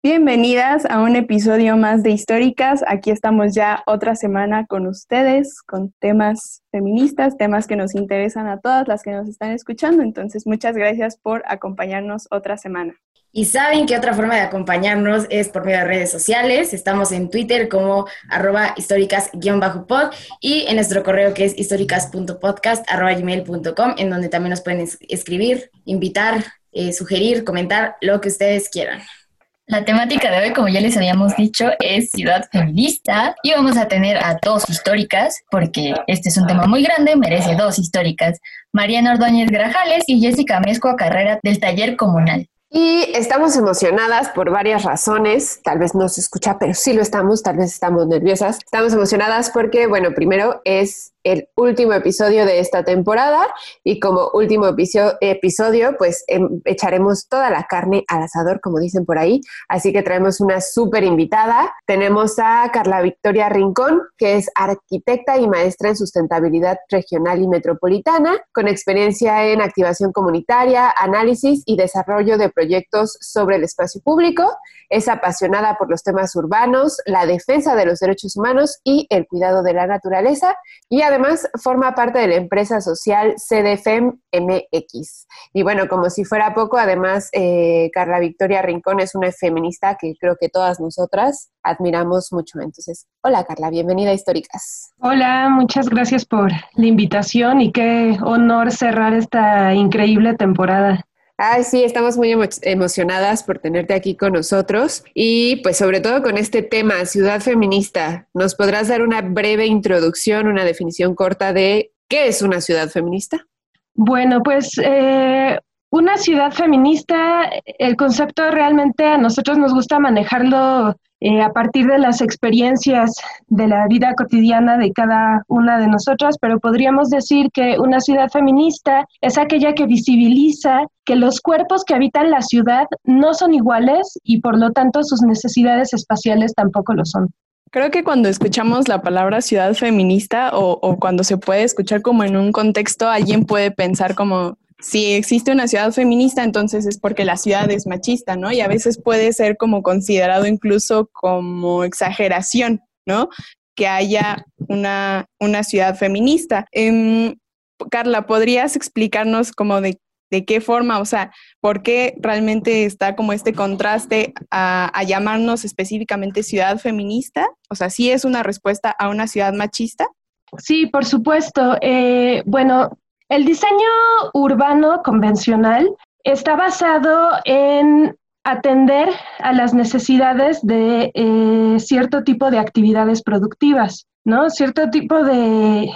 Bienvenidas a un episodio más de Históricas. Aquí estamos ya otra semana con ustedes, con temas feministas, temas que nos interesan a todas las que nos están escuchando. Entonces, muchas gracias por acompañarnos otra semana. Y saben que otra forma de acompañarnos es por medio de redes sociales. Estamos en Twitter como arroba históricas-pod y en nuestro correo que es históricas.podcast.gmail.com en donde también nos pueden escribir, invitar, eh, sugerir, comentar lo que ustedes quieran. La temática de hoy, como ya les habíamos dicho, es ciudad feminista y vamos a tener a dos históricas, porque este es un tema muy grande, merece dos históricas, Mariana Ordóñez Grajales y Jessica Mezco Carrera del Taller Comunal. Y estamos emocionadas por varias razones, tal vez no se escucha, pero sí lo estamos, tal vez estamos nerviosas. Estamos emocionadas porque, bueno, primero es el último episodio de esta temporada y como último episodio, pues em, echaremos toda la carne al asador, como dicen por ahí. Así que traemos una súper invitada. Tenemos a Carla Victoria Rincón, que es arquitecta y maestra en sustentabilidad regional y metropolitana, con experiencia en activación comunitaria, análisis y desarrollo de proyectos sobre el espacio público. Es apasionada por los temas urbanos, la defensa de los derechos humanos y el cuidado de la naturaleza y además forma parte de la empresa social CDFEM MX. Y bueno, como si fuera poco, además eh, Carla Victoria Rincón es una feminista que creo que todas nosotras admiramos mucho. Entonces, hola Carla, bienvenida a Históricas. Hola, muchas gracias por la invitación y qué honor cerrar esta increíble temporada. Ay, sí, estamos muy emocionadas por tenerte aquí con nosotros y pues sobre todo con este tema, ciudad feminista. ¿Nos podrás dar una breve introducción, una definición corta de qué es una ciudad feminista? Bueno, pues eh, una ciudad feminista, el concepto realmente a nosotros nos gusta manejarlo eh, a partir de las experiencias de la vida cotidiana de cada una de nosotras, pero podríamos decir que una ciudad feminista es aquella que visibiliza que los cuerpos que habitan la ciudad no son iguales y por lo tanto sus necesidades espaciales tampoco lo son. Creo que cuando escuchamos la palabra ciudad feminista o, o cuando se puede escuchar como en un contexto, alguien puede pensar como si existe una ciudad feminista, entonces es porque la ciudad es machista, ¿no? Y a veces puede ser como considerado incluso como exageración, ¿no? Que haya una, una ciudad feminista. Em, Carla, ¿podrías explicarnos como de, de, qué forma, o sea, por qué realmente está como este contraste a, a llamarnos específicamente ciudad feminista? O sea, ¿sí es una respuesta a una ciudad machista? Sí, por supuesto. Eh, bueno, el diseño urbano convencional está basado en atender a las necesidades de eh, cierto tipo de actividades productivas, ¿no? Cierto tipo de,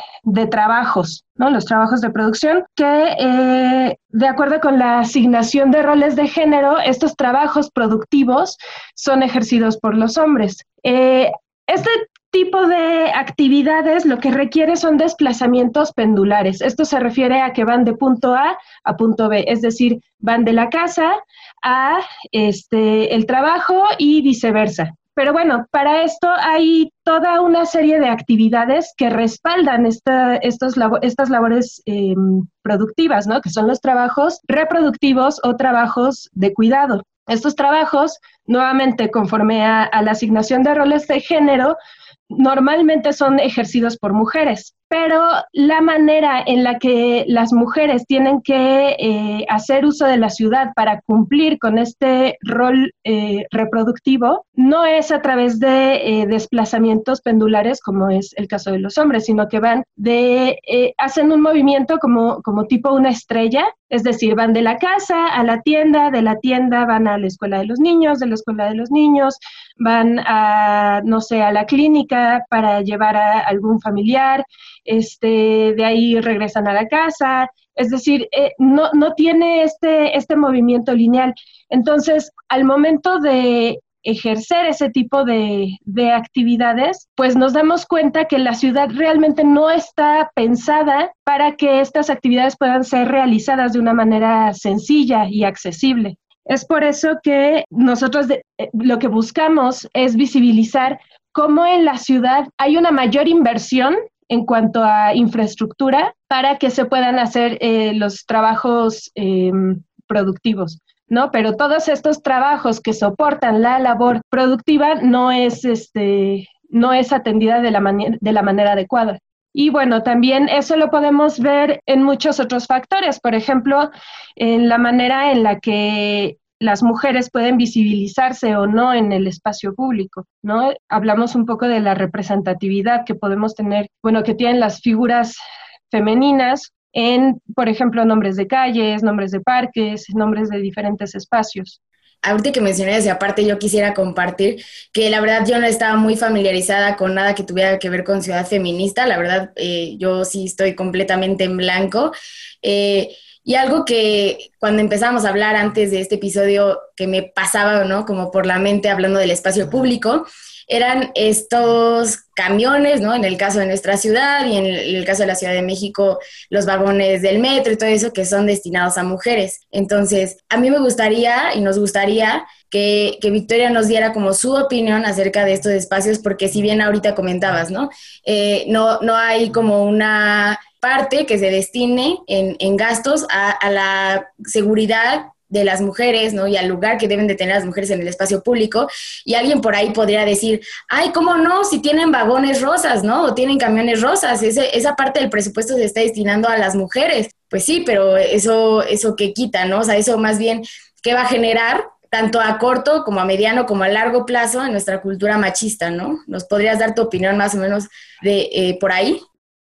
trabajos, ¿no? Los trabajos de producción que, eh, de acuerdo con la asignación de roles de género, estos trabajos productivos son ejercidos por los hombres. Eh, este tipo de actividades lo que requiere son desplazamientos pendulares. Esto se refiere a que van de punto A a punto B, es decir, van de la casa a este, el trabajo y viceversa. Pero bueno, para esto hay toda una serie de actividades que respaldan esta, estos estas labores em, productivas, ¿no? Que son los trabajos reproductivos o trabajos de cuidado. Estos trabajos, nuevamente, conforme a la asignación de roles de género, normalmente son ejercidos por mujeres pero la manera en la que las mujeres tienen que eh, hacer uso de la ciudad para cumplir con este rol eh, reproductivo no es a través de eh, desplazamientos pendulares como es el caso de los hombres, sino que van de, hacen un movimiento como, como tipo una estrella, es decir, van de la casa a la tienda, de la tienda van a la escuela de los niños, de la escuela de los niños, van a, no sé, a la clínica para llevar a algún familiar este, de ahí regresan a la casa, es decir, eh, no, no tiene este, este movimiento lineal. Entonces, al momento de ejercer ese tipo de, de, actividades, pues nos damos cuenta que la ciudad realmente no está pensada para que estas actividades puedan ser realizadas de una manera sencilla y accesible. Es por eso que nosotros eh, lo que buscamos es visibilizar cómo en la ciudad hay una mayor inversión en cuanto a infraestructura para que se puedan hacer eh, los trabajos em, productivos. ¿no? Pero todos estos trabajos que soportan la labor productiva no es, este, no es atendida de la, de la manera adecuada. Y bueno, también eso lo podemos ver en muchos otros factores, por ejemplo, en la manera en la que las mujeres pueden visibilizarse o no en el espacio público, ¿no? Hablamos un poco de la representatividad que podemos tener, bueno, que tienen las figuras femeninas en, por ejemplo, nombres de calles, nombres de parques, nombres de diferentes espacios. Ahorita que mencioné y aparte yo quisiera compartir que la verdad yo no estaba muy familiarizada con nada que tuviera que ver con ciudad feminista, la verdad eh, yo sí estoy completamente en blanco. Eh, y algo que cuando empezamos a hablar antes de este episodio que me pasaba, ¿no? Como por la mente hablando del espacio público, eran estos camiones, ¿no? En el caso de nuestra ciudad y en el, caso de la Ciudad de México, los vagones del metro y todo eso que son destinados a mujeres. Entonces, a mí me gustaría y nos gustaría que, Victoria nos diera como su opinión acerca de estos espacios, porque si bien ahorita comentabas, ¿no? Eh, no, no hay como una parte que se destine en, gastos a, la seguridad de las mujeres, ¿no? Y al lugar que deben de tener las mujeres en el espacio público. Y alguien por ahí podría decir, ay, ¿cómo no? Si tienen vagones rosas, ¿no? O tienen camiones rosas, esa parte del presupuesto se está destinando a las mujeres. Pues sí, pero eso, eso que quita, ¿no? O sea, eso más bien, ¿qué va a generar? tanto a corto como a mediano como a largo plazo en nuestra cultura machista, ¿no? ¿Nos podrías dar tu opinión más o menos de eh, por ahí?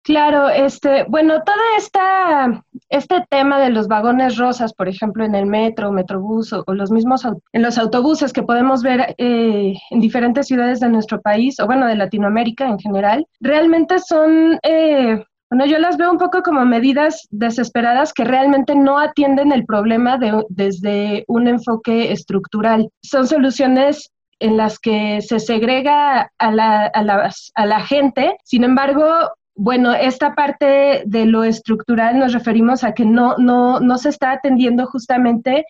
Claro, este, bueno, todo esta, este tema de los vagones rosas, por ejemplo, en el metro, metrobús o, los mismos en los autobuses que podemos ver eh, en diferentes ciudades de nuestro país o bueno, de Latinoamérica en general, realmente son, eh, bueno, yo las veo un poco como medidas desesperadas que realmente no atienden el problema desde un enfoque estructural. Son soluciones en las que se segrega a la, a, a la gente, sin embargo, bueno, esta parte de lo estructural nos referimos a que no, no, no se está atendiendo justamente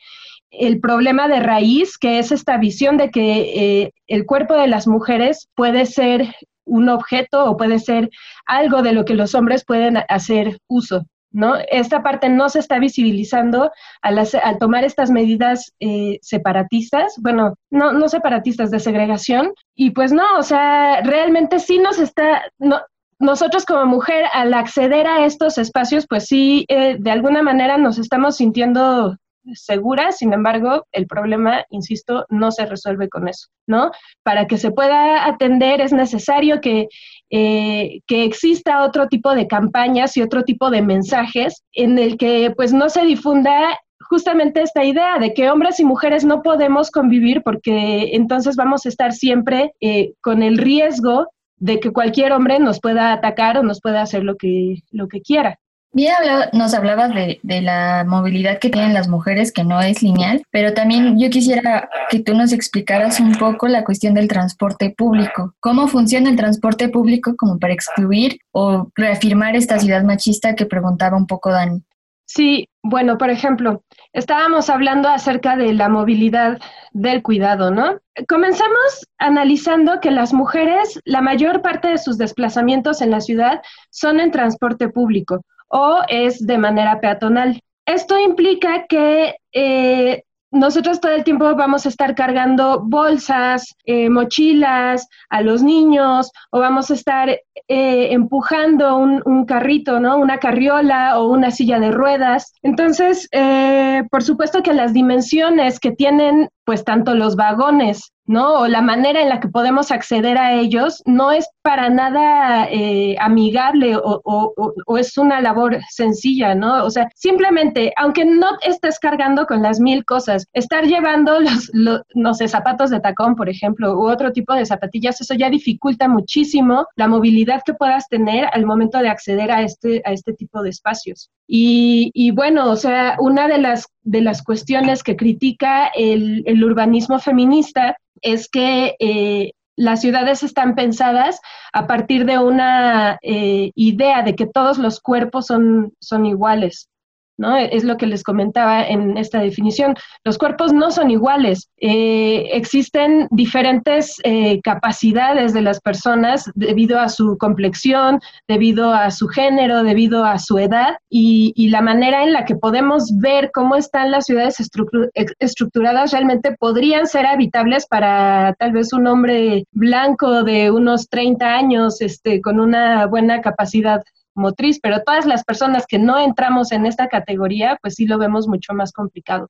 el problema de raíz, que es esta visión de que eh, el cuerpo de las mujeres puede ser un objeto o puede ser algo de lo que los hombres pueden hacer uso. ¿No? Esta parte no se está visibilizando al, al tomar estas medidas eh, separatistas, bueno, no, no separatistas, de segregación, y pues no, o sea, realmente sí nos está, nosotros como mujer, al acceder a estos espacios, pues sí, eh, de alguna manera nos estamos sintiendo seguras, sin embargo, el problema, insisto, no se resuelve con eso, ¿no? Para que se pueda atender es necesario que, eh, que exista otro tipo de campañas y otro tipo de mensajes en el que pues no se difunda justamente esta idea de que hombres y mujeres no podemos convivir porque entonces vamos a estar siempre eh, con el riesgo de que cualquier hombre nos pueda atacar o nos pueda hacer lo que, lo que quiera. Bien, nos hablabas de, de, la movilidad que tienen las mujeres, que no es lineal, pero también yo quisiera que tú nos explicaras un poco la cuestión del transporte público. ¿Cómo funciona el transporte público como para excluir o reafirmar esta ciudad machista que preguntaba un poco Dani? Sí, bueno, por ejemplo, estábamos hablando acerca de la movilidad del cuidado, ¿no? Comenzamos analizando que las mujeres, la mayor parte de sus desplazamientos en la ciudad son en transporte público o es de manera peatonal. Esto implica que eh, nosotros todo el tiempo vamos a estar cargando bolsas, eh, mochilas a los niños o vamos a estar eh, empujando un, carrito, ¿no? Una carriola o una silla de ruedas. Entonces, eh, por supuesto que las dimensiones que tienen pues tanto los vagones ¿no? O la manera en la que podemos acceder a ellos no es para nada eh, amigable o, es una labor sencilla, ¿no? O sea, simplemente, aunque no estés cargando con las mil cosas, estar llevando los, no sé, zapatos de tacón, por ejemplo, u otro tipo de zapatillas, eso ya dificulta muchísimo la movilidad que puedas tener al momento de acceder a este, a este tipo de espacios. Y, bueno, o sea, una de las, de las cuestiones que critica el, urbanismo feminista es que eh, las ciudades están pensadas a partir de una eh, idea de que todos los cuerpos son, son iguales. ¿No? Es lo que les comentaba en esta definición. Los cuerpos no son iguales. Eh, existen diferentes eh, capacidades de las personas debido a su complexión, debido a su género, debido a su edad y, la manera en la que podemos ver cómo están las ciudades estructuradas realmente podrían ser habitables para tal vez un hombre blanco de unos 30 años este, con una buena capacidad motriz, pero todas las personas que no entramos en esta categoría, pues sí lo vemos mucho más complicado.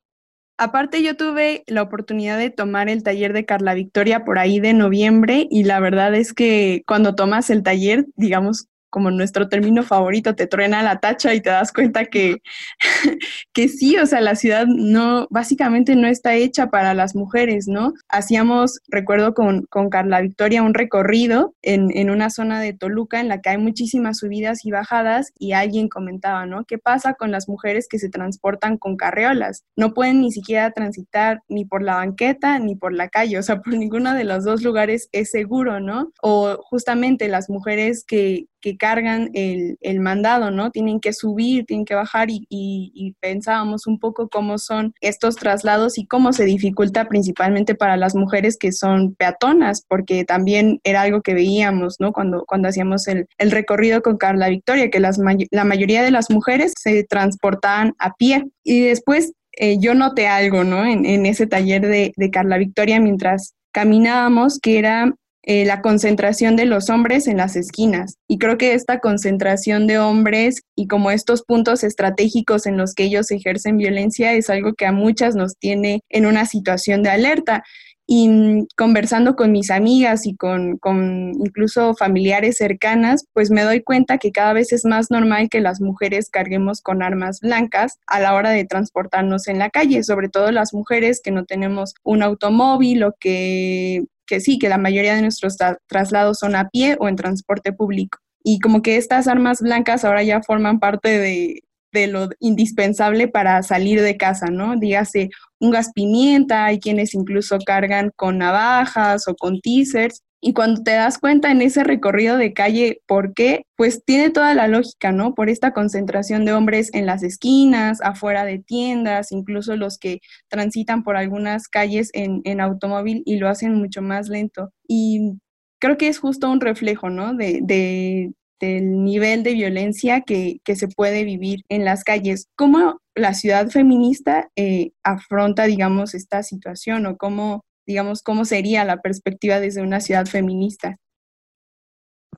Aparte, yo tuve la oportunidad de tomar el taller de Carla Victoria por ahí de noviembre y la verdad es que cuando tomas el taller, digamos, como nuestro término favorito, te truena la tacha y te das cuenta que, que sí, o sea, la ciudad no, básicamente no está hecha para las mujeres, ¿no? Hacíamos, recuerdo con, con Carla Victoria, un recorrido en, en, una zona de Toluca en la que hay muchísimas subidas y bajadas y alguien comentaba, ¿no? ¿Qué pasa con las mujeres que se transportan con carreolas? No pueden ni siquiera transitar ni por la banqueta ni por la calle, o sea, por ninguno de los dos lugares es seguro, ¿no? O justamente las mujeres que, que cargan el, el, mandado, ¿no? Tienen que subir, tienen que bajar y, y, pensábamos un poco cómo son estos traslados y cómo se dificulta principalmente para las mujeres que son peatonas, porque también era algo que veíamos, ¿no? Cuando, cuando hacíamos el, el recorrido con Carla Victoria, que las, la mayoría de las mujeres se transportaban a pie. Y después eh, yo noté algo, ¿no? En, en ese taller de, de Carla Victoria mientras caminábamos, que era eh, la concentración de los hombres en las esquinas. Y creo que esta concentración de hombres y como estos puntos estratégicos en los que ellos ejercen violencia es algo que a muchas nos tiene en una situación de alerta. Y mm, conversando con mis amigas y con, con, incluso familiares cercanas, pues me doy cuenta que cada vez es más normal que las mujeres carguemos con armas blancas a la hora de transportarnos en la calle, sobre todo las mujeres que no tenemos un automóvil o que que sí, que la mayoría de nuestros traslados son a pie o en transporte público. Y como que estas armas blancas ahora ya forman parte de, lo indispensable para salir de casa, ¿no? Dígase un gas pimienta, hay quienes incluso cargan con navajas o con teasers, y cuando te das cuenta en ese recorrido de calle, ¿por qué? Pues tiene toda la lógica, ¿no? Por esta concentración de hombres en las esquinas, afuera de tiendas, incluso los que transitan por algunas calles en, automóvil y lo hacen mucho más lento. Y creo que es justo un reflejo, ¿no? De del nivel de violencia que, que, se puede vivir en las calles. ¿Cómo la ciudad feminista eh, afronta, digamos, esta situación o cómo digamos, cómo sería la perspectiva desde una ciudad feminista?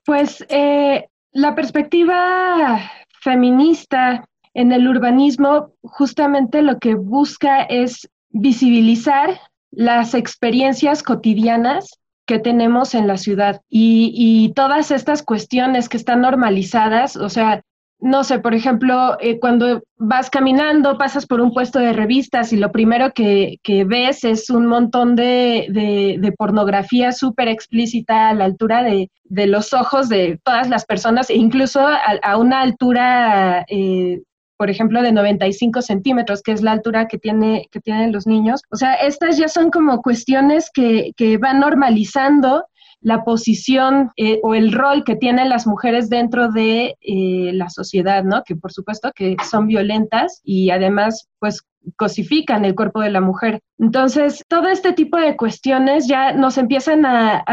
Pues eh, la perspectiva feminista en el urbanismo justamente lo que busca es visibilizar las experiencias cotidianas que tenemos en la ciudad y, y, todas estas cuestiones que están normalizadas, o sea, no sé, por ejemplo, eh, cuando vas caminando, pasas por un puesto de revistas y lo primero que, ves es un montón de, pornografía súper explícita a la altura de, los ojos de todas las personas, e incluso a, una altura, eh, por ejemplo, de 95 centímetros, que es la altura que, tiene, que tienen los niños. O sea, estas ya son como cuestiones que, que van normalizando la posición eh, o el rol que tienen las mujeres dentro de eh, la sociedad, ¿no? Que por supuesto que son violentas y además pues cosifican el cuerpo de la mujer. Entonces, todo este tipo de cuestiones ya nos empiezan a,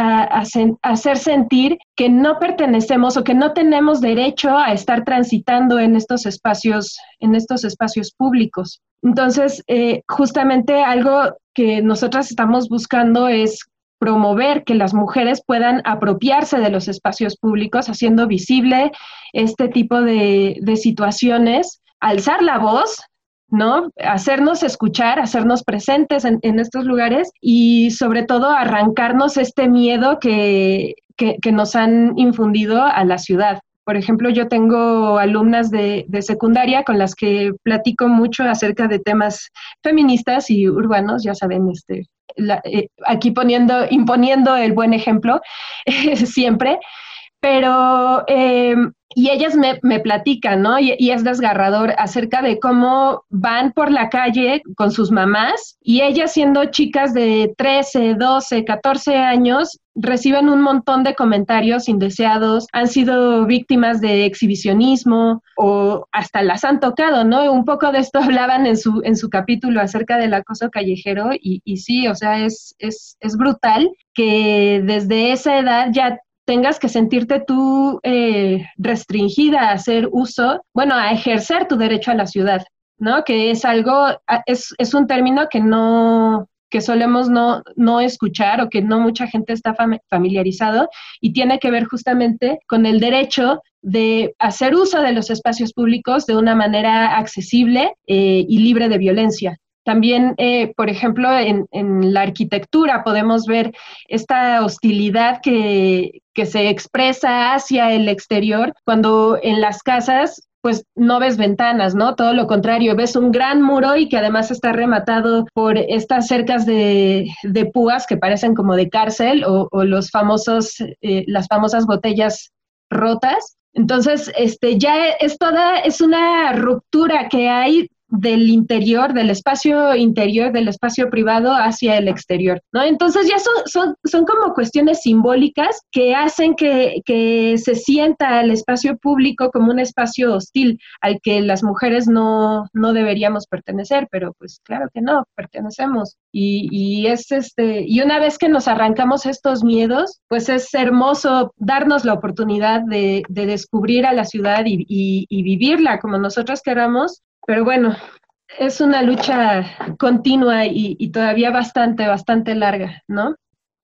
hacer sentir que no pertenecemos o que no tenemos derecho a estar transitando en estos espacios, en estos espacios públicos. Entonces, eh, justamente algo que nosotras estamos buscando es promover que las mujeres puedan apropiarse de los espacios públicos, haciendo visible este tipo de, situaciones, alzar la voz, ¿no? Hacernos escuchar, hacernos presentes en, estos lugares y sobre todo arrancarnos este miedo que, nos han infundido a la ciudad. Por ejemplo, yo tengo alumnas de, de, secundaria con las que platico mucho acerca de temas feministas y urbanos, ya saben, este, eh, aquí poniendo, imponiendo el buen ejemplo siempre, pero em, y ellas me, me platican, ¿no? Y, y, es desgarrador acerca de cómo van por la calle con sus mamás y ellas siendo chicas de 13, 12, 14 años, reciben un montón de comentarios indeseados, han sido víctimas de exhibicionismo o hasta las han tocado, ¿no? Un poco de esto hablaban en su, en su capítulo acerca del acoso callejero y, y sí, o sea, es, es, es brutal que desde esa edad ya tengas que sentirte tú eh, restringida a hacer uso, bueno, a ejercer tu derecho a la ciudad, ¿no? Que es algo, es, es un término que no, que solemos no, no escuchar o que no mucha gente está familiarizado y tiene que ver justamente con el derecho de hacer uso de los espacios públicos de una manera accesible eh, y libre de violencia. También, eh, por ejemplo, en, la arquitectura podemos ver esta hostilidad que, que se expresa hacia el exterior cuando en las casas pues no ves ventanas, ¿no? Todo lo contrario, ves un gran muro y que además está rematado por estas cercas de, de púas que parecen como de cárcel o, o los famosos, eh, las famosas botellas rotas. Entonces, este, ya es toda, es una ruptura que hay del interior, del espacio interior, del espacio privado hacia el exterior, ¿no? Entonces ya son, son, son como cuestiones simbólicas que hacen que, que, se sienta el espacio público como un espacio hostil al que las mujeres no, no deberíamos pertenecer, pero pues claro que no, pertenecemos. Y, y, es este, y una vez que nos arrancamos estos miedos, pues es hermoso darnos la oportunidad de, de descubrir a la ciudad y, y, y vivirla como nosotros queramos pero bueno, es una lucha continua y, todavía bastante, bastante larga, ¿no?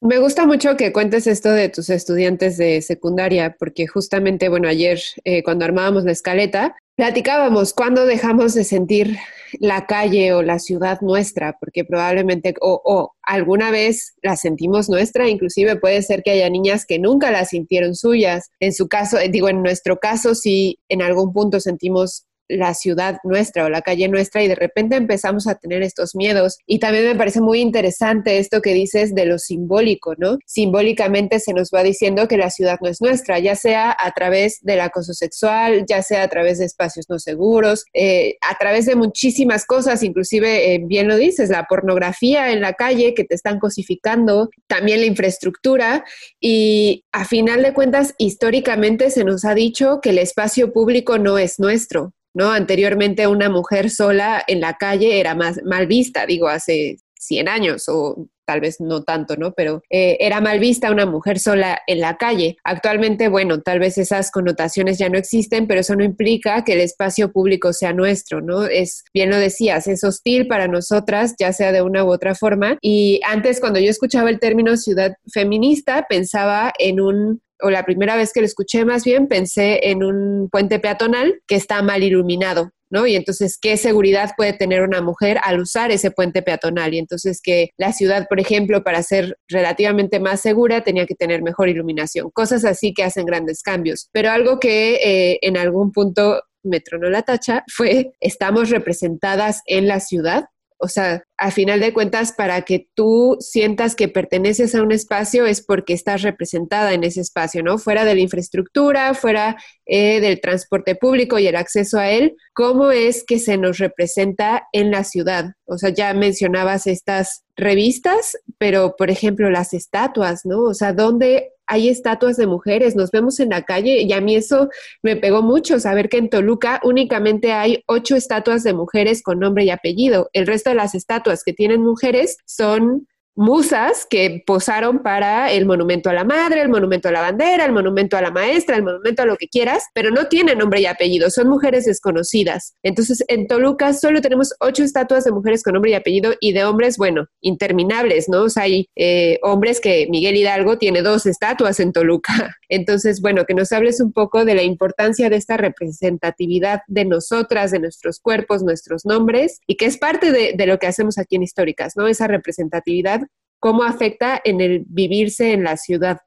Me gusta mucho que cuentes esto de tus estudiantes de secundaria, porque justamente, bueno, ayer eh, cuando armábamos la escaleta, platicábamos cuándo dejamos de sentir la calle o la ciudad nuestra, porque probablemente o, o, alguna vez la sentimos nuestra, inclusive puede ser que haya niñas que nunca la sintieron suyas. En su caso, digo, en nuestro caso, sí, en algún punto sentimos la ciudad nuestra o la calle nuestra y de repente empezamos a tener estos miedos. Y también me parece muy interesante esto que dices de lo simbólico, ¿no? Simbólicamente se nos va diciendo que la ciudad no es nuestra, ya sea a través del acoso sexual, ya sea a través de espacios no seguros, eh, a través de muchísimas cosas, inclusive, eh, bien lo dices, la pornografía en la calle que te están cosificando, también la infraestructura y a final de cuentas, históricamente se nos ha dicho que el espacio público no es nuestro, ¿no? Anteriormente una mujer sola en la calle era más mal vista, digo, hace 100 años o tal vez no tanto, ¿no? Pero eh, era mal vista una mujer sola en la calle. Actualmente, bueno, tal vez esas connotaciones ya no existen, pero eso no implica que el espacio público sea nuestro, ¿no? Es, bien lo decías, es hostil para nosotras, ya sea de una u otra forma. Y antes, cuando yo escuchaba el término ciudad feminista, pensaba en un o la primera vez que lo escuché más bien, pensé en un puente peatonal que está mal iluminado, Y entonces, ¿qué seguridad puede tener una mujer al usar ese puente peatonal? Y entonces que la ciudad, por ejemplo, para ser relativamente más segura, tenía que tener mejor iluminación. Cosas así que hacen grandes cambios. Pero algo que eh, en algún punto me tronó la tacha fue, estamos representadas en la ciudad o sea, a final de cuentas, para que tú sientas que perteneces a un espacio es porque estás representada en ese espacio, ¿no? Fuera de la infraestructura, fuera eh, del transporte público y el acceso a él, ¿cómo es que se nos representa en la ciudad? O sea, ya mencionabas estas revistas, pero por ejemplo las estatuas, ¿no? O sea, ¿dónde hay estatuas de mujeres, nos vemos en la calle y a mí eso me pegó mucho, saber que en Toluca únicamente hay ocho estatuas de mujeres con nombre y apellido. El resto de las estatuas que tienen mujeres son musas que posaron para el monumento a la madre, el monumento a la bandera, el monumento a la maestra, el monumento a lo que quieras, pero no tienen nombre y apellido, son mujeres desconocidas. Entonces, en Toluca solo tenemos ocho estatuas de mujeres con nombre y apellido y de hombres, bueno, interminables, ¿no? O sea, hay eh, hombres que Miguel Hidalgo tiene dos estatuas en Toluca. Entonces, bueno, que nos hables un poco de la importancia de esta representatividad de nosotras, de nuestros cuerpos, nuestros nombres, y que es parte de, de lo que hacemos aquí en Históricas, ¿no? Esa representatividad cómo afecta en el vivirse en la ciudad.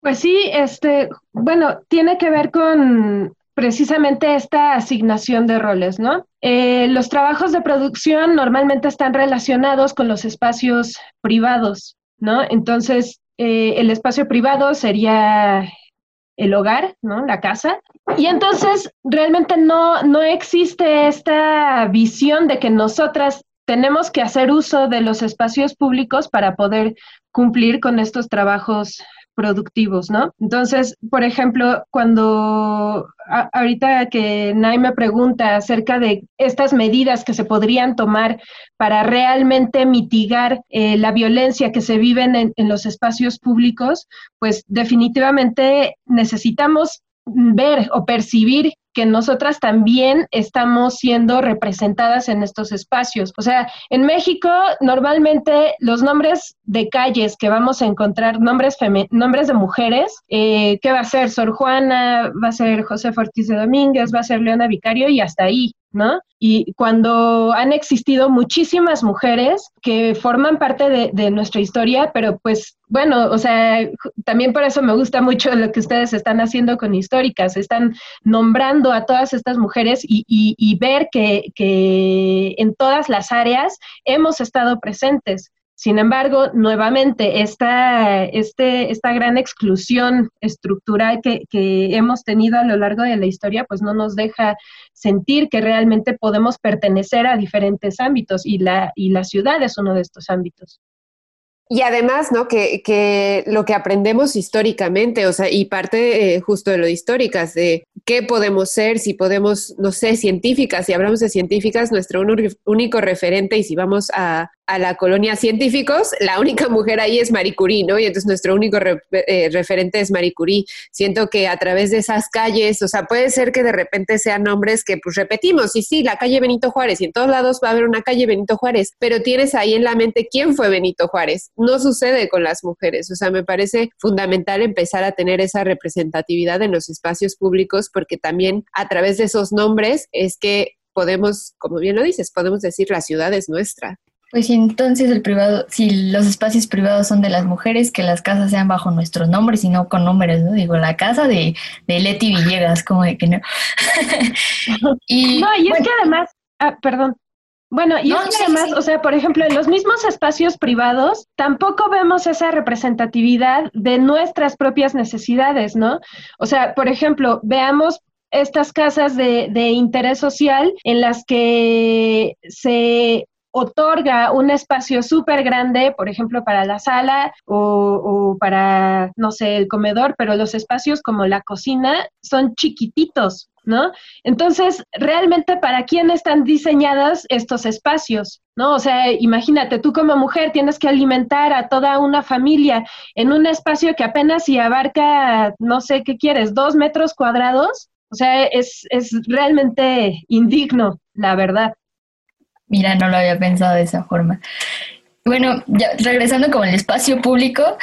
Pues sí, este, bueno, tiene que ver con precisamente esta asignación de roles, ¿no? Eh, los trabajos de producción normalmente están relacionados con los espacios privados, ¿no? Entonces, eh, el espacio privado sería el hogar, ¿no? La casa. Y entonces realmente no, no existe esta visión de que nosotras tenemos que hacer uso de los espacios públicos para poder cumplir con estos trabajos productivos, ¿no? Entonces, por ejemplo, cuando ahorita que Nay me pregunta acerca de estas medidas que se podrían tomar para realmente mitigar eh, la violencia que se vive en, en los espacios públicos, pues definitivamente necesitamos ver o percibir que nosotras también estamos siendo representadas en estos espacios. O sea, en México normalmente los nombres de calles que vamos a encontrar, nombres, nombres de mujeres, eh, ¿qué va a ser? Sor Juana, va a ser José Ortiz de Domínguez, va a ser Leona Vicario y hasta ahí. ¿No? Y cuando han existido muchísimas mujeres que forman parte de, nuestra historia, pero pues bueno, o sea, también por eso me gusta mucho lo que ustedes están haciendo con históricas, están nombrando a todas estas mujeres y, y ver que, que en todas las áreas hemos estado presentes. Sin embargo, nuevamente, esta, este, esta gran exclusión estructural que, que, hemos tenido a lo largo de la historia, pues no nos deja sentir que realmente podemos pertenecer a diferentes ámbitos y la, y la ciudad es uno de estos ámbitos. Y además, ¿no? Que, que, lo que aprendemos históricamente, o sea, y parte eh, justo de lo de históricas, de qué podemos ser, si podemos, no sé, científicas, si hablamos de científicas, nuestro único referente, y si vamos a, a la colonia científicos, la única mujer ahí es Marie Curie, ¿no? Y entonces nuestro único eh, referente es Marie Curie. Siento que a través de esas calles, o sea, puede ser que de repente sean nombres que pues repetimos, y sí, la calle Benito Juárez, y en todos lados va a haber una calle Benito Juárez, pero tienes ahí en la mente quién fue Benito Juárez. No sucede con las mujeres, o sea, me parece fundamental empezar a tener esa representatividad en los espacios públicos porque también a través de esos nombres es que podemos, como bien lo dices, podemos decir la ciudad es nuestra. Pues si entonces el privado, si los espacios privados son de las mujeres, que las casas sean bajo nuestros nombres y no con números, ¿no? Digo, la casa de, de Leti Villegas, como de que no. y, no, y es que además, ah, perdón. Bueno, y es que además, o sea, por ejemplo, en los mismos espacios privados tampoco vemos esa representatividad de nuestras propias necesidades, ¿no? O sea, por ejemplo, veamos estas casas de, de interés social en las que se otorga un espacio súper grande, por ejemplo, para la sala o, para, no sé, el comedor, pero los espacios como la cocina son chiquititos, ¿no? Entonces, realmente, ¿para quién están diseñados estos espacios? ¿No? O sea, imagínate, tú como mujer tienes que alimentar a toda una familia en un espacio que apenas si abarca, no sé qué quieres, dos metros cuadrados. O sea, es, es realmente indigno, la verdad. Mira, no lo había pensado de esa forma. Bueno, ya regresando con el espacio público,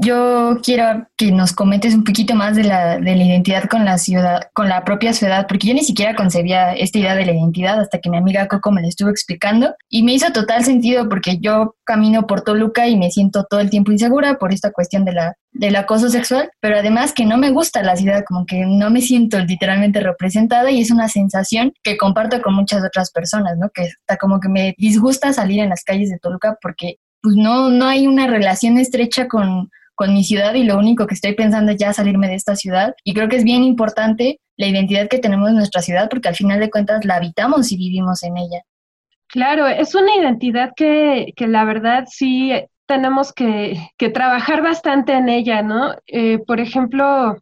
yo quiero que nos comentes un poquito más de la, de la identidad con la ciudad, con la propia ciudad, porque yo ni siquiera concebía esta idea de la identidad hasta que mi amiga Coco me la estuvo explicando y me hizo total sentido porque yo camino por Toluca y me siento todo el tiempo insegura por esta cuestión de la, del acoso sexual, pero además que no me gusta la ciudad, como que no me siento literalmente representada y es una sensación que comparto con muchas otras personas, ¿no? Que está como que me disgusta salir en las calles de Toluca porque pues no, no hay una relación estrecha con con mi ciudad y lo único que estoy pensando es ya salirme de esta ciudad. Y creo que es bien importante la identidad que tenemos en nuestra ciudad porque al final de cuentas la habitamos y vivimos en ella. Claro, es una identidad que, que la verdad sí tenemos que, que, trabajar bastante en ella, ¿no? Eh, por ejemplo,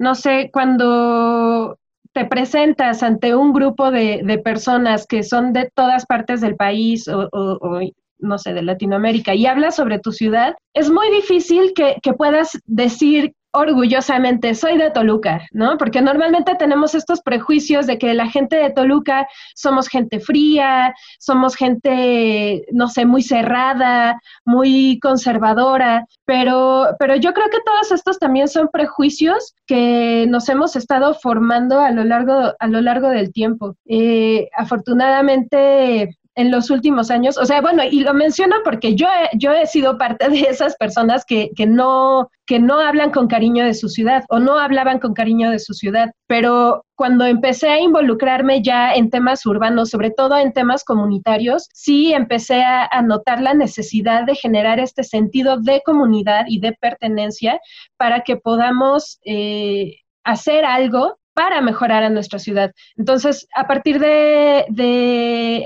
no sé, cuando te presentas ante un grupo de, de, personas que son de todas partes del país o, o, no sé, de Latinoamérica y hablas sobre tu ciudad, es muy difícil que, que puedas decir orgullosamente, soy de Toluca, ¿no? Porque normalmente tenemos estos prejuicios de que la gente de Toluca somos gente fría, somos gente, no sé, muy cerrada, muy conservadora, pero, pero yo creo que todos estos también son prejuicios que nos hemos estado formando a lo largo, a lo largo del tiempo. Eh, afortunadamente, en los últimos años, o sea, bueno, y lo menciono porque yo he, yo he sido parte de esas personas que, que, no, que no hablan con cariño de su ciudad o no hablaban con cariño de su ciudad, pero cuando empecé a involucrarme ya en temas urbanos, sobre todo en temas comunitarios, sí empecé a, notar la necesidad de generar este sentido de comunidad y de pertenencia para que podamos eh, hacer algo para mejorar a nuestra ciudad. Entonces, a partir de,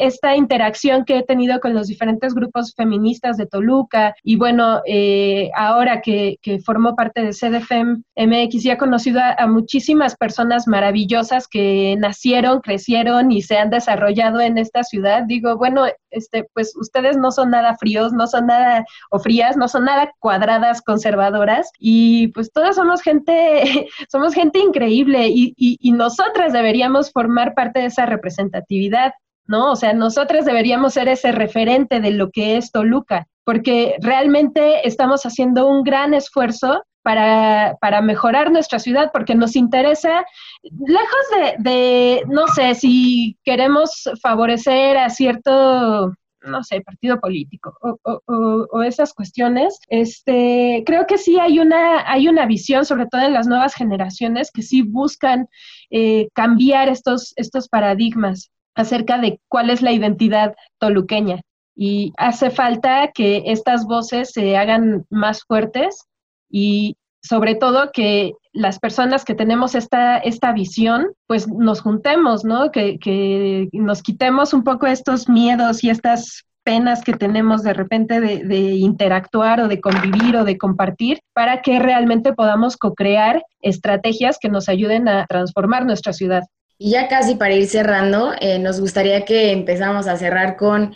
esta interacción que he tenido con los diferentes grupos feministas de Toluca y bueno, eh, ahora que, que, formo parte de CDFM MX, ya he conocido a, muchísimas personas maravillosas que nacieron, crecieron y se han desarrollado en esta ciudad. Digo, bueno, este, pues ustedes no son nada fríos, no son nada o frías, no son nada cuadradas, conservadoras y pues todas somos gente, somos gente increíble y, y, nosotras deberíamos formar parte de esa representatividad, ¿no? O sea, nosotras deberíamos ser ese referente de lo que es Toluca, porque realmente estamos haciendo un gran esfuerzo para, para, mejorar nuestra ciudad, porque nos interesa, lejos de, de, no sé, si queremos favorecer a cierto no sé, partido político o, esas cuestiones, este, creo que sí hay una, hay una visión, sobre todo en las nuevas generaciones, que sí buscan eh, cambiar estos, estos paradigmas acerca de cuál es la identidad toluqueña. Y hace falta que estas voces se hagan más fuertes y sobre todo que las personas que tenemos esta, esta visión, pues nos juntemos, ¿no? Que, que nos quitemos un poco estos miedos y estas penas que tenemos de repente de, interactuar o de convivir o de compartir para que realmente podamos co-crear estrategias que nos ayuden a transformar nuestra ciudad. Y ya casi para ir cerrando, eh, nos gustaría que empezamos a cerrar con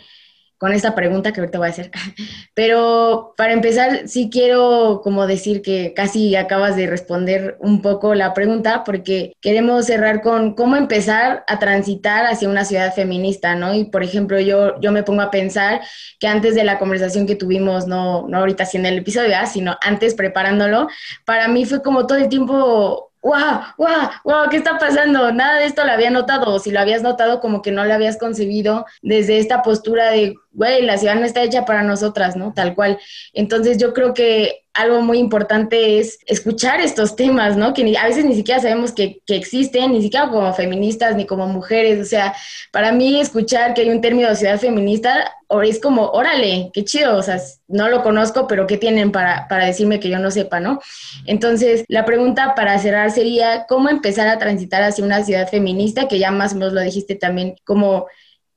con esta pregunta que ahorita voy a hacer. Pero para empezar, sí quiero como decir que casi acabas de responder un poco la pregunta porque queremos cerrar con cómo empezar a transitar hacia una ciudad feminista, ¿no? Y por ejemplo, yo, yo me pongo a pensar que antes de la conversación que tuvimos, no, no ahorita en el episodio, sino antes preparándolo, para mí fue como todo el tiempo wow, wow, wow, ¿qué está pasando? Nada de esto lo había notado, o si lo habías notado como que no lo habías concebido desde esta postura de, güey, la ciudad no está hecha para nosotras, ¿no? Tal cual. Entonces yo creo que algo muy importante es escuchar estos temas, ¿no? Que a veces ni siquiera sabemos que, que, existen, ni siquiera como feministas ni como mujeres. O sea, para mí escuchar que hay un término de ciudad feminista es como, órale, qué chido, o sea, no lo conozco, pero ¿qué tienen para, para decirme que yo no sepa, ¿no? Entonces, la pregunta para cerrar sería, ¿cómo empezar a transitar hacia una ciudad feminista? Que ya más o menos lo dijiste también, como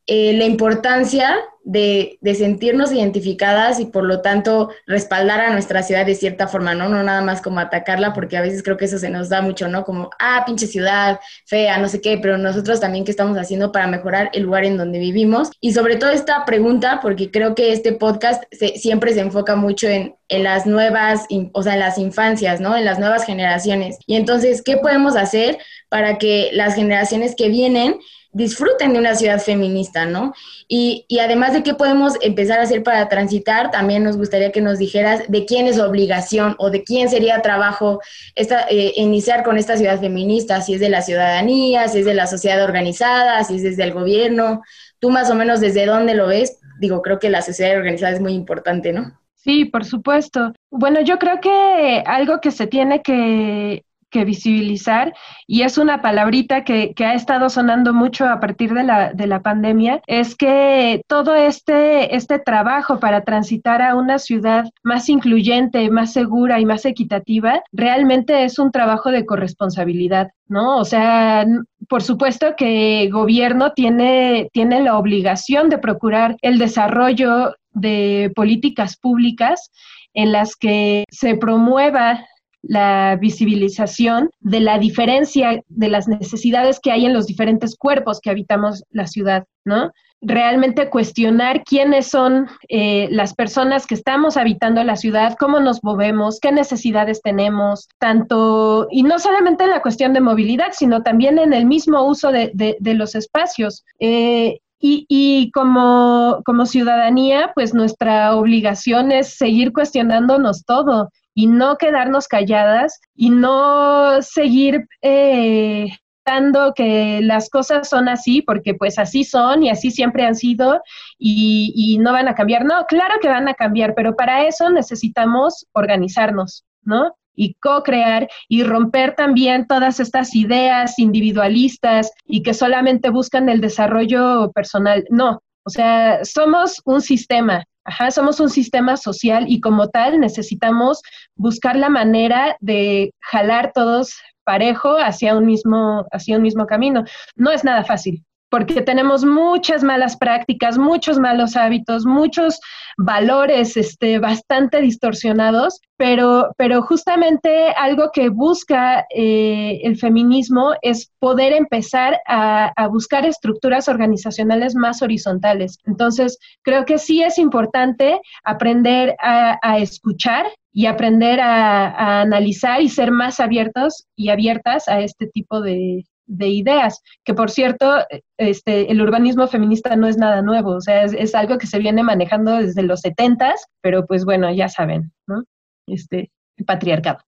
eh, la importancia de, de, sentirnos identificadas y por lo tanto respaldar a nuestra ciudad de cierta forma, ¿no? No nada más como atacarla, porque a veces creo que eso se nos da mucho, ¿no? Como, ah, pinche ciudad, fea, no sé qué, pero nosotros también qué estamos haciendo para mejorar el lugar en donde vivimos. Y sobre todo esta pregunta, porque creo que este podcast siempre se enfoca mucho en, en las nuevas, o sea, en las infancias, ¿no? En las nuevas generaciones. Y entonces, ¿qué podemos hacer para que las generaciones que vienen disfruten de una ciudad feminista, ¿no? Y, además de qué podemos empezar a hacer para transitar, también nos gustaría que nos dijeras de quién es obligación o de quién sería trabajo esta, eh, iniciar con esta ciudad feminista, si es de la ciudadanía, si es de la sociedad organizada, si es desde el gobierno. Tú más o menos desde dónde lo ves. Digo, creo que la sociedad organizada es muy importante, ¿no? Sí, por supuesto. Bueno, yo creo que algo que se tiene que que visibilizar y es una palabrita que, ha estado sonando mucho a partir de la, de la pandemia, es que todo este, este trabajo para transitar a una ciudad más incluyente, más segura y más equitativa, realmente es un trabajo de corresponsabilidad, ¿no? O sea, por supuesto que el gobierno tiene, tiene la obligación de procurar el desarrollo de políticas públicas en las que se promueva la visibilización de la diferencia de las necesidades que hay en los diferentes cuerpos que habitamos la ciudad, ¿no? Realmente cuestionar quiénes son eh, las personas que estamos habitando la ciudad, cómo nos movemos, qué necesidades tenemos, tanto, y no solamente en la cuestión de movilidad, sino también en el mismo uso de, los espacios. Eh, y, y como, como, ciudadanía, pues nuestra obligación es seguir cuestionándonos todo y no quedarnos calladas y no seguir eh, aceptando que las cosas son así, porque pues así son y así siempre han sido y, y no van a cambiar. No, claro que van a cambiar, pero para eso necesitamos organizarnos, ¿no? y co-crear y romper también todas estas ideas individualistas y que solamente buscan el desarrollo personal. No, o sea, somos un sistema, ajá, somos un sistema social y como tal necesitamos buscar la manera de jalar todos parejo hacia un mismo, hacia un mismo camino. No es nada fácil, porque tenemos muchas malas prácticas, muchos malos hábitos, muchos valores este, bastante distorsionados, pero, pero justamente algo que busca eh, el feminismo es poder empezar a, buscar estructuras organizacionales más horizontales. Entonces, creo que sí es importante aprender a, escuchar y aprender a, analizar y ser más abiertos y abiertas a este tipo de, de ideas, que por cierto, este, el urbanismo feminista no es nada nuevo, o sea, es, algo que se viene manejando desde los setentas, pero pues bueno, ya saben, ¿no? Este, el patriarcado.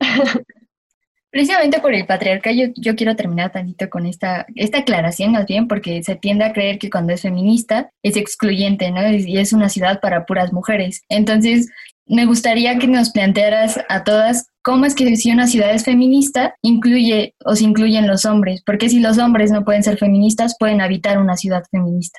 Precisamente por el patriarcado, yo, quiero terminar tantito con esta, esta aclaración, más bien, porque se tiende a creer que cuando es feminista es excluyente, ¿no? Y es una ciudad para puras mujeres. Entonces, me gustaría que nos plantearas a todas cómo es que si una ciudad es feminista, incluye o se incluyen los hombres, porque si los hombres no pueden ser feministas, pueden habitar una ciudad feminista.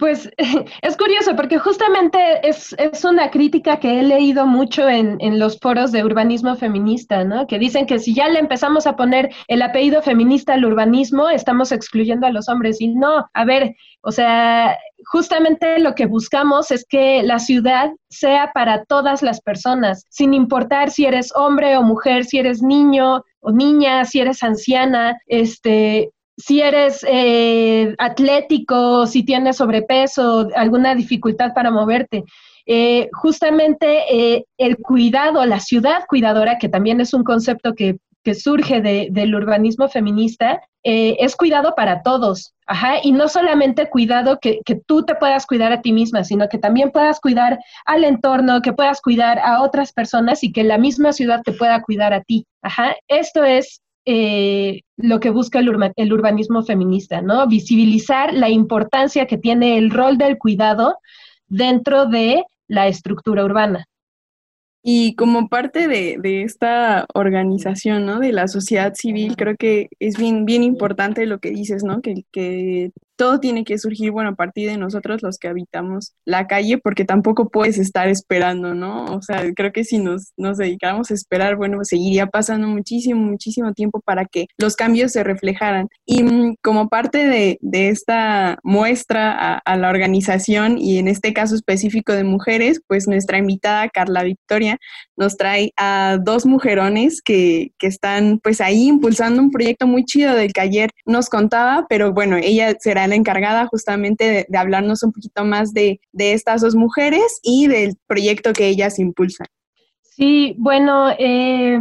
Pues es curioso porque justamente es, una crítica que he leído mucho en, en, los foros de urbanismo feminista, ¿no? Que dicen que si ya le empezamos a poner el apellido feminista al urbanismo, estamos excluyendo a los hombres. Y no, a ver, o sea, justamente lo que buscamos es que la ciudad sea para todas las personas, sin importar si eres hombre o mujer, si eres niño o niña, si eres anciana, este, si eres eh, atlético, si tienes sobrepeso, alguna dificultad para moverte. Eh, justamente eh, el cuidado, la ciudad cuidadora, que también es un concepto que, surge del urbanismo feminista, es cuidado para todos. Ajá, y no solamente cuidado que, que, tú te puedas cuidar a ti misma, sino que también puedas cuidar al entorno, que puedas cuidar a otras personas y que la misma ciudad te pueda cuidar a ti. Ajá, esto es eh, lo que busca el, urbanismo feminista, ¿no? Visibilizar la importancia que tiene el rol del cuidado dentro de la estructura urbana. Y como parte de, esta organización, ¿no? De la sociedad civil, creo que es bien, bien importante lo que dices, ¿no? Que todo tiene que surgir, bueno, a partir de nosotros los que habitamos la calle, porque tampoco puedes estar esperando, ¿no? O sea, creo que si nos, nos dedicáramos a esperar, bueno, seguiría pasando muchísimo, muchísimo tiempo para que los cambios se reflejaran. Y mm, como parte de, de esta muestra a, a, la organización y en este caso específico de mujeres, pues nuestra invitada Carla Victoria nos trae a dos mujerones que, que están pues ahí impulsando un proyecto muy chido del que ayer nos contaba, pero bueno, ella será la encargada justamente de, hablarnos un poquito más de, estas dos mujeres y del proyecto que ellas impulsan. Sí, bueno, eh,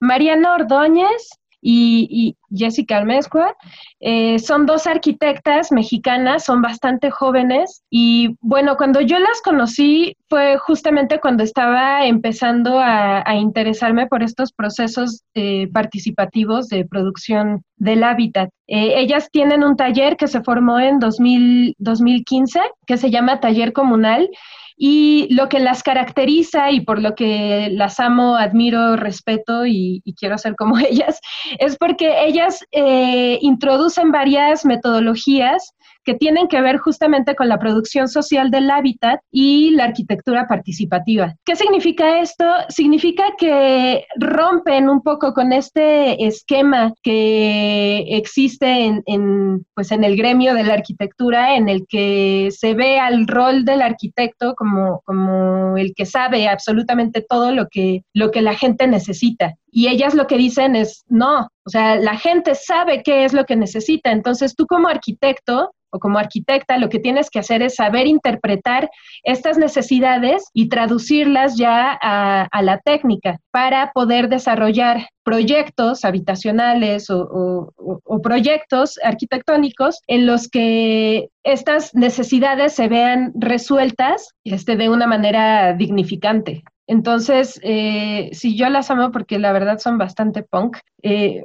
Mariana Ordóñez y, Jessica Almezcua. Eh, son dos arquitectas mexicanas, son bastante jóvenes y bueno, cuando yo las conocí fue justamente cuando estaba empezando a, interesarme por estos procesos eh, participativos de producción del hábitat. Eh, ellas tienen un taller que se formó en 2015 que se llama Taller Comunal y lo que las caracteriza y por lo que las amo, admiro, respeto y, quiero ser como ellas, es porque ellas eh, introducen varias metodologías que tienen que ver justamente con la producción social del hábitat y la arquitectura participativa. ¿Qué significa esto? Significa que rompen un poco con este esquema que existe en, pues en el gremio de la arquitectura, en el que se ve al rol del arquitecto como, como el que sabe absolutamente todo lo que, lo que la gente necesita. Y ellas lo que dicen es, no, o sea, la gente sabe qué es lo que necesita. Entonces tú como arquitecto o como arquitecta, lo que tienes que hacer es saber interpretar estas necesidades y traducirlas ya a, la técnica para poder desarrollar proyectos habitacionales o, proyectos arquitectónicos en los que estas necesidades se vean resueltas este, de una manera dignificante. Entonces, eh, si yo las amo porque la verdad son bastante punk, eh,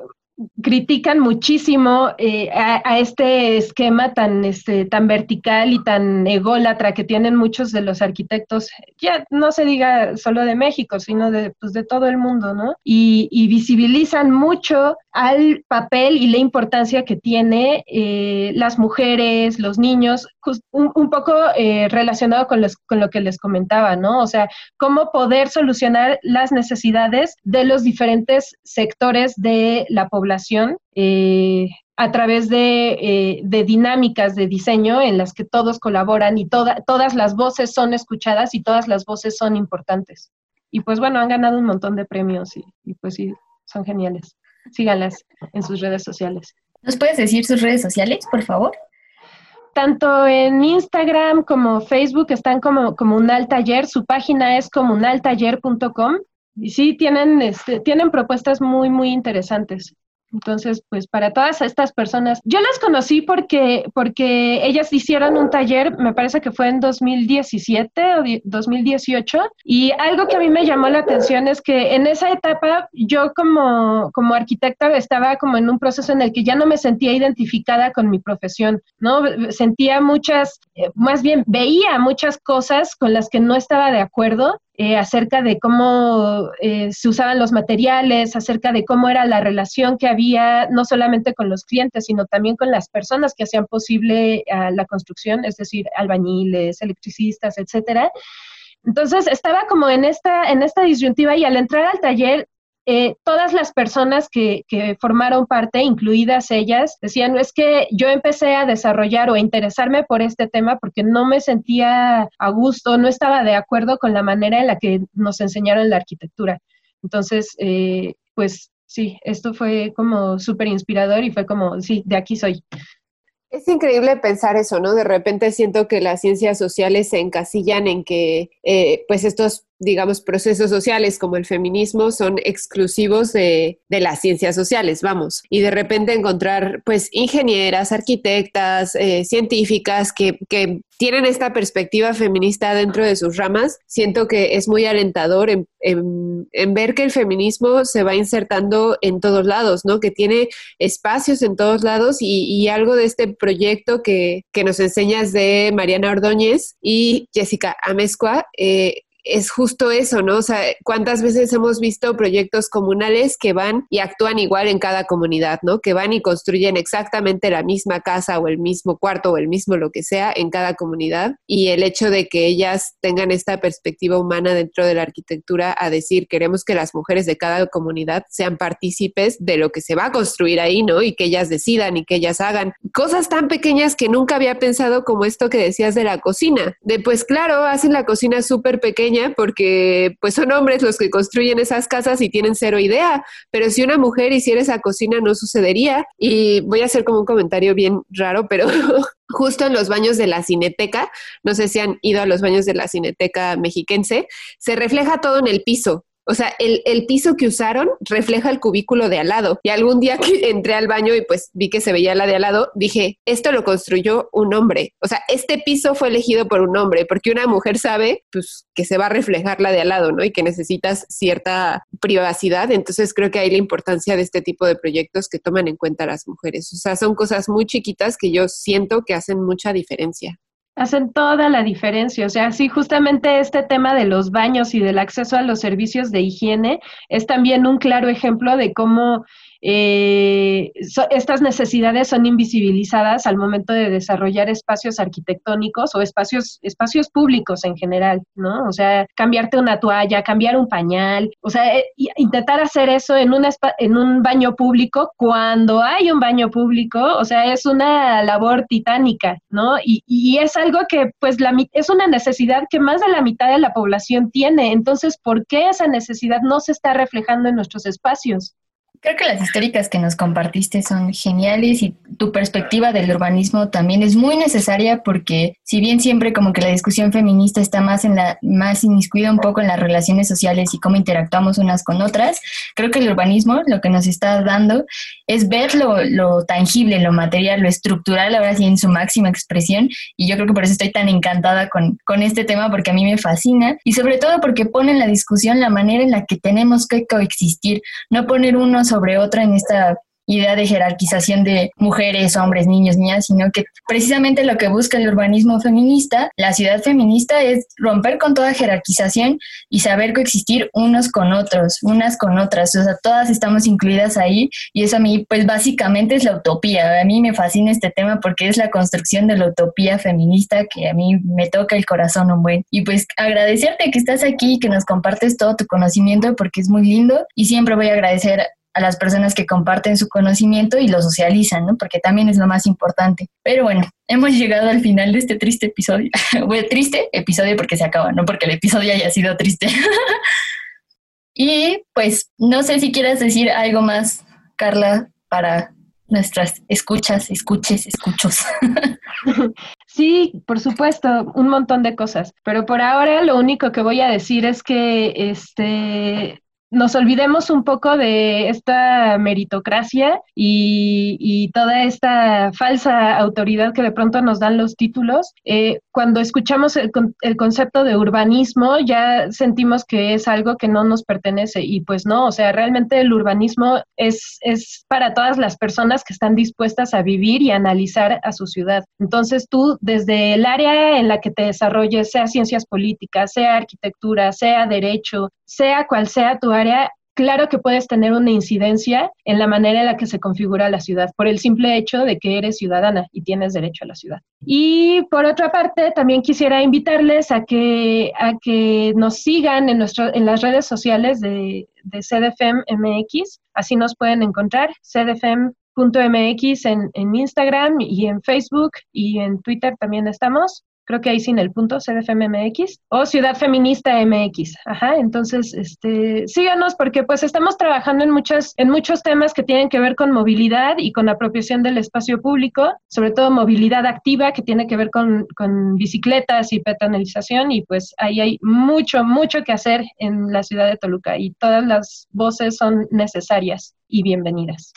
critican muchísimo eh, a, este esquema tan, este, tan vertical y tan ególatra que tienen muchos de los arquitectos, ya no se diga solo de México, sino de, pues, de todo el mundo, ¿no? Y, visibilizan mucho al papel y la importancia que tiene eh, las mujeres, los niños, un, poco eh, relacionado con, con lo que les comentaba, ¿no? O sea, cómo poder solucionar las necesidades de los diferentes sectores de la población eh, a través eh, de, dinámicas de diseño en las que todos colaboran y todas las voces son escuchadas y todas las voces son importantes. Y pues bueno, han ganado un montón de premios y, y pues sí, son geniales. Síganlas en sus redes sociales. ¿Nos puedes decir sus redes sociales, por favor? tanto en Instagram como Facebook están como Comunal Taller. Su página es comunaltaller.com y sí tienen, este, tienen propuestas muy, muy interesantes. Entonces, pues para todas estas personas, yo las conocí porque, porque ellas hicieron un taller, me parece que fue en 2017 o 2018, y algo que a mí me llamó la atención es que en esa etapa yo como, como arquitecta estaba como en un proceso en el que ya no me sentía identificada con mi profesión, ¿no? Sentía muchas, eh, más bien veía muchas cosas con las que no estaba de acuerdo eh, acerca de cómo eh, se usaban los materiales, acerca de cómo era la relación que había no solamente con los clientes, sino también con las personas que hacían posible ah, la construcción, es decir, albañiles, electricistas, etcétera. Entonces estaba como en esta, en esta disyuntiva y al entrar al taller eh, todas las personas que, formaron parte, incluidas ellas, decían, es que yo empecé a desarrollar o a interesarme por este tema porque no me sentía a gusto, no estaba de acuerdo con la manera en la que nos enseñaron la arquitectura. Entonces, eh, pues sí, esto fue como súper inspirador y fue como, sí, de aquí soy. Es increíble pensar eso, ¿no? De repente siento que las ciencias sociales se encasillan en que, eh, pues, estos digamos, procesos sociales como el feminismo son exclusivos de, las ciencias sociales, vamos. Y de repente encontrar, pues, ingenieras, arquitectas, eh, científicas que, que, tienen esta perspectiva feminista dentro de sus ramas, siento que es muy alentador en, en, ver que el feminismo se va insertando en todos lados, ¿no? Que tiene espacios en todos lados y, y algo de este proyecto que, que, nos enseñas de Mariana Ordóñez y Jessica Amezcua, eh, es justo eso, ¿no? O sea, ¿cuántas veces hemos visto proyectos comunales que van y actúan igual en cada comunidad, ¿no? Que van y construyen exactamente la misma casa o el mismo cuarto o el mismo lo que sea en cada comunidad. Y el hecho de que ellas tengan esta perspectiva humana dentro de la arquitectura a decir, queremos que las mujeres de cada comunidad sean partícipes de lo que se va a construir ahí, ¿no? Y que ellas decidan y que ellas hagan cosas tan pequeñas que nunca había pensado como esto que decías de la cocina. De pues claro, hacen la cocina súper pequeña porque pues son hombres los que construyen esas casas y tienen cero idea, pero si una mujer hiciera esa cocina no sucedería. Y voy a hacer como un comentario bien raro, pero justo en los baños de la cineteca, no sé si han ido a los baños de la cineteca mexiquense, se refleja todo en el piso. O sea, el, piso que usaron refleja el cubículo de al lado. Y algún día que entré al baño y pues vi que se veía la de al lado, dije, esto lo construyó un hombre. O sea, este piso fue elegido por un hombre, porque una mujer sabe pues que se va a reflejar la de al lado, ¿no? Y que necesitas cierta privacidad. Entonces creo que hay la importancia de este tipo de proyectos que toman en cuenta a las mujeres. O sea, son cosas muy chiquitas que yo siento que hacen mucha diferencia hacen toda la diferencia. O sea, sí, justamente este tema de los baños y del acceso a los servicios de higiene es también un claro ejemplo de cómo eh, estas necesidades son invisibilizadas al momento de desarrollar espacios arquitectónicos o espacios, espacios públicos en general, ¿no? O sea, cambiarte una toalla, cambiar un pañal, o sea, eh, intentar hacer eso en, una, en un baño público cuando hay un baño público, o sea, es una labor titánica, ¿no? Y, y es algo que, pues, la, es una necesidad que más de la mitad de la población tiene. Entonces, ¿por qué esa necesidad no se está reflejando en nuestros espacios? Creo que las históricas que nos compartiste son geniales y tu perspectiva del urbanismo también es muy necesaria porque si bien siempre como que la discusión feminista está más en la más inmiscuida un poco en las relaciones sociales y cómo interactuamos unas con otras, creo que el urbanismo lo que nos está dando es ver lo, tangible, lo material, lo estructural, ahora sí en su máxima expresión y yo creo que por eso estoy tan encantada con, con este tema porque a mí me fascina y sobre todo porque pone en la discusión la manera en la que tenemos que coexistir, no poner unos sobre otra en esta idea de jerarquización de mujeres, hombres, niños, niñas, sino que precisamente lo que busca el urbanismo feminista, la ciudad feminista, es romper con toda jerarquización y saber coexistir unos con otros, unas con otras. O sea, todas estamos incluidas ahí y eso a mí, pues básicamente es la utopía. A mí me fascina este tema porque es la construcción de la utopía feminista que a mí me toca el corazón un buen. Y pues agradecerte que estás aquí, que nos compartes todo tu conocimiento porque es muy lindo y siempre voy a agradecer a las personas que comparten su conocimiento y lo socializan, ¿no? Porque también es lo más importante. Pero bueno, hemos llegado al final de este triste episodio. bueno, triste episodio porque se acaba, no porque el episodio haya sido triste. y pues no sé si quieras decir algo más, Carla, para nuestras escuchas, escuches, escuchos. Sí, por supuesto, un montón de cosas. Pero por ahora lo único que voy a decir es que este nos olvidemos un poco de esta meritocracia y, toda esta falsa autoridad que de pronto nos dan los títulos. Eh, cuando escuchamos el, concepto de urbanismo, ya sentimos que es algo que no nos pertenece y pues no, o sea, realmente el urbanismo es, es para todas las personas que están dispuestas a vivir y analizar a su ciudad. Entonces tú, desde el área en la que te desarrolles, sea ciencias políticas, sea arquitectura, sea derecho, sea cual sea tu área, claro que puedes tener una incidencia en la manera en la que se configura la ciudad, por el simple hecho de que eres ciudadana y tienes derecho a la ciudad. Y por otra parte, también quisiera invitarles a que, a que nos sigan en, nuestro, en las redes sociales de, de CDFM MX, así nos pueden encontrar, cdfm.mx en, en Instagram y en Facebook y en Twitter también estamos creo que ahí sin el punto, CDFMMX, o Ciudad Feminista MX. Ajá, entonces, este, síganos porque pues estamos trabajando en muchas, en muchos temas que tienen que ver con movilidad y con apropiación del espacio público, sobre todo movilidad activa que tiene que ver con, con bicicletas y peatonalización y pues ahí hay mucho, mucho que hacer en la ciudad de Toluca y todas las voces son necesarias y bienvenidas.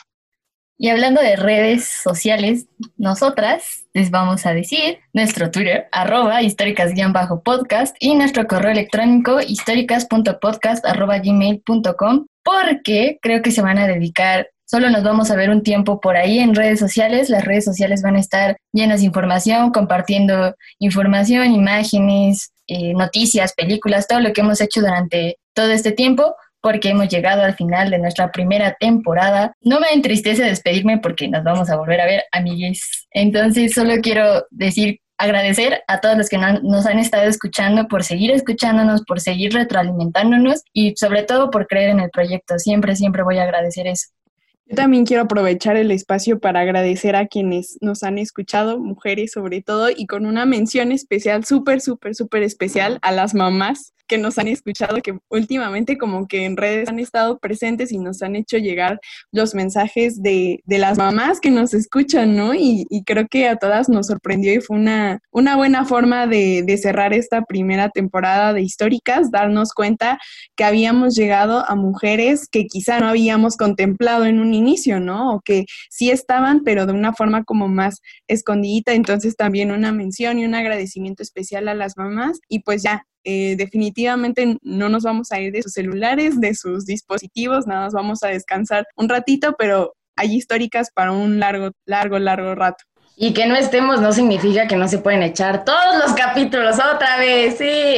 Y hablando de redes sociales, nosotras les vamos a decir nuestro Twitter, arroba históricas-podcast y nuestro correo electrónico históricas.podcast arroba gmail.com porque creo que se van a dedicar, solo nos vamos a ver un tiempo por ahí en redes sociales, las redes sociales van a estar llenas de información, compartiendo información, imágenes, eh, noticias, películas, todo lo que hemos hecho durante todo este tiempo porque hemos llegado al final de nuestra primera temporada. No me entristece despedirme porque nos vamos a volver a ver, amigues. Entonces, solo quiero decir agradecer a todos los que nos han estado escuchando por seguir escuchándonos, por seguir retroalimentándonos y sobre todo por creer en el proyecto. Siempre, siempre voy a agradecer eso. Yo también quiero aprovechar el espacio para agradecer a quienes nos han escuchado, mujeres sobre todo, y con una mención especial, súper, súper, súper especial a las mamás que nos han escuchado, que últimamente como que en redes han estado presentes y nos han hecho llegar los mensajes de, de las mamás que nos escuchan, ¿no? Y, y, creo que a todas nos sorprendió y fue una, una buena forma de, de cerrar esta primera temporada de históricas, darnos cuenta que habíamos llegado a mujeres que quizá no habíamos contemplado en un inicio, ¿no? O que sí estaban, pero de una forma como más escondidita. Entonces también una mención y un agradecimiento especial a las mamás. Y pues ya, eh, definitivamente no nos vamos a ir de sus celulares, de sus dispositivos, nada más vamos a descansar un ratito, pero hay históricas para un largo, largo, largo rato. Y que no estemos no significa que no se pueden echar todos los capítulos otra vez, sí.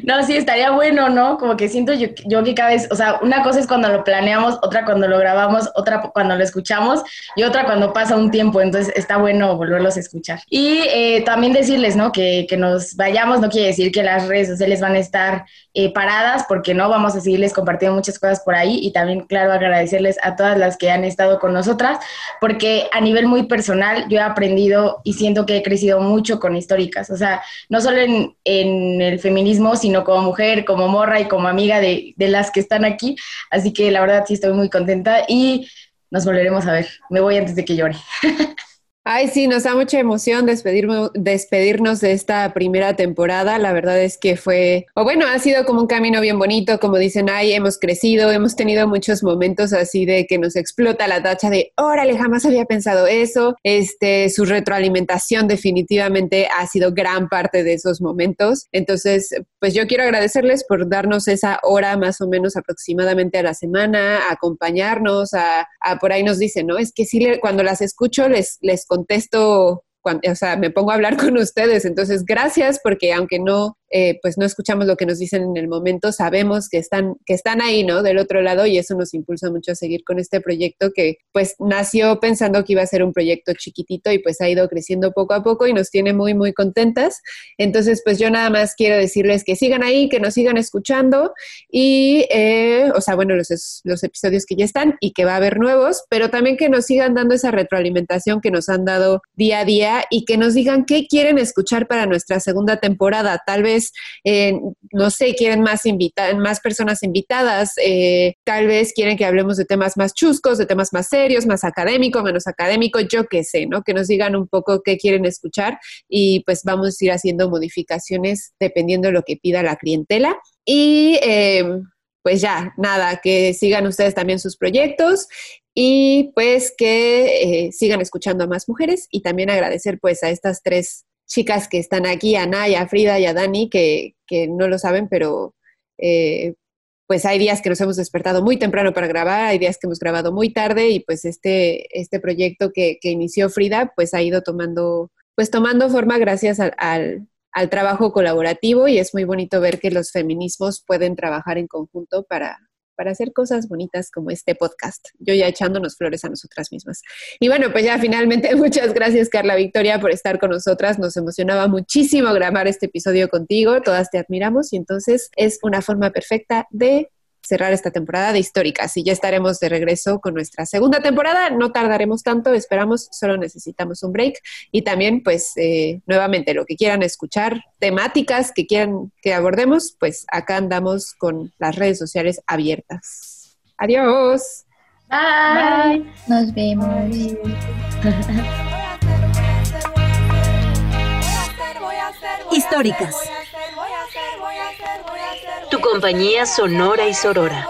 no, sí, estaría bueno, ¿no? Como que siento yo, yo, que cada vez, o sea, una cosa es cuando lo planeamos, otra cuando lo grabamos, otra cuando lo escuchamos y otra cuando pasa un tiempo, entonces está bueno volverlos a escuchar. Y eh, también decirles, ¿no? Que, que, nos vayamos no quiere decir que las redes sociales van a estar eh, paradas, porque no, vamos a seguirles compartiendo muchas cosas por ahí y también, claro, agradecerles a todas las que han estado con nosotras, porque a nivel muy personal, yo he aprendido y siento que he crecido mucho con históricas, o sea, no solo en, el feminismo, sino como mujer, como morra y como amiga de, de las que están aquí. Así que la verdad sí estoy muy contenta y nos volveremos a ver. Me voy antes de que llore. Ay, sí, nos da mucha emoción despedirnos, de esta primera temporada. La verdad es que fue, o bueno, ha sido como un camino bien bonito, como dicen, ay, hemos crecido, hemos tenido muchos momentos así de que nos explota la tacha de, órale, jamás había pensado eso. Este, su retroalimentación definitivamente ha sido gran parte de esos momentos. Entonces, pues yo quiero agradecerles por darnos esa hora más o menos aproximadamente a la semana, acompañarnos, a, por ahí nos dicen, ¿no? Es que sí, cuando las escucho les, les contesto, o sea, me pongo a hablar con ustedes. Entonces, gracias porque aunque no eh, pues no escuchamos lo que nos dicen en el momento, sabemos que están, que están ahí, ¿no? Del otro lado y eso nos impulsa mucho a seguir con este proyecto que pues nació pensando que iba a ser un proyecto chiquitito y pues ha ido creciendo poco a poco y nos tiene muy, muy contentas. Entonces, pues yo nada más quiero decirles que sigan ahí, que nos sigan escuchando y, eh, o sea, bueno, los, los episodios que ya están y que va a haber nuevos, pero también que nos sigan dando esa retroalimentación que nos han dado día a día y que nos digan qué quieren escuchar para nuestra segunda temporada. Tal vez eh, no sé, quieren más, más personas invitadas, eh, tal vez quieren que hablemos de temas más chuscos, de temas más serios, más académicos, menos académicos, yo qué sé, ¿no? Que nos digan un poco qué quieren escuchar y pues vamos a ir haciendo modificaciones dependiendo de lo que pida la clientela. Y eh, pues ya, nada, que sigan ustedes también sus proyectos y pues que sigan escuchando a más mujeres y también agradecer pues a estas tres chicas que están aquí, a Naya, a Frida y a Dani, que, no lo saben, pero eh, pues hay días que nos hemos despertado muy temprano para grabar, hay días que hemos grabado muy tarde y pues este, este proyecto que, inició Frida pues ha ido tomando, pues tomando forma gracias al, al trabajo colaborativo y es muy bonito ver que los feminismos pueden trabajar en conjunto para, para hacer cosas bonitas como este podcast. Yo ya echándonos flores a nosotras mismas. Y bueno, pues ya finalmente muchas gracias Carla Victoria por estar con nosotras. Nos emocionaba muchísimo grabar este episodio contigo. Todas te admiramos y entonces es una forma perfecta de cerrar esta temporada de históricas y ya estaremos de regreso con nuestra segunda temporada. No tardaremos tanto, esperamos, solo necesitamos un break y también pues eh, nuevamente lo que quieran escuchar, temáticas que quieran que abordemos, pues acá andamos con las redes sociales abiertas. Adiós. Bye. Nos vemos. Históricas. Compañía sonora y sorora.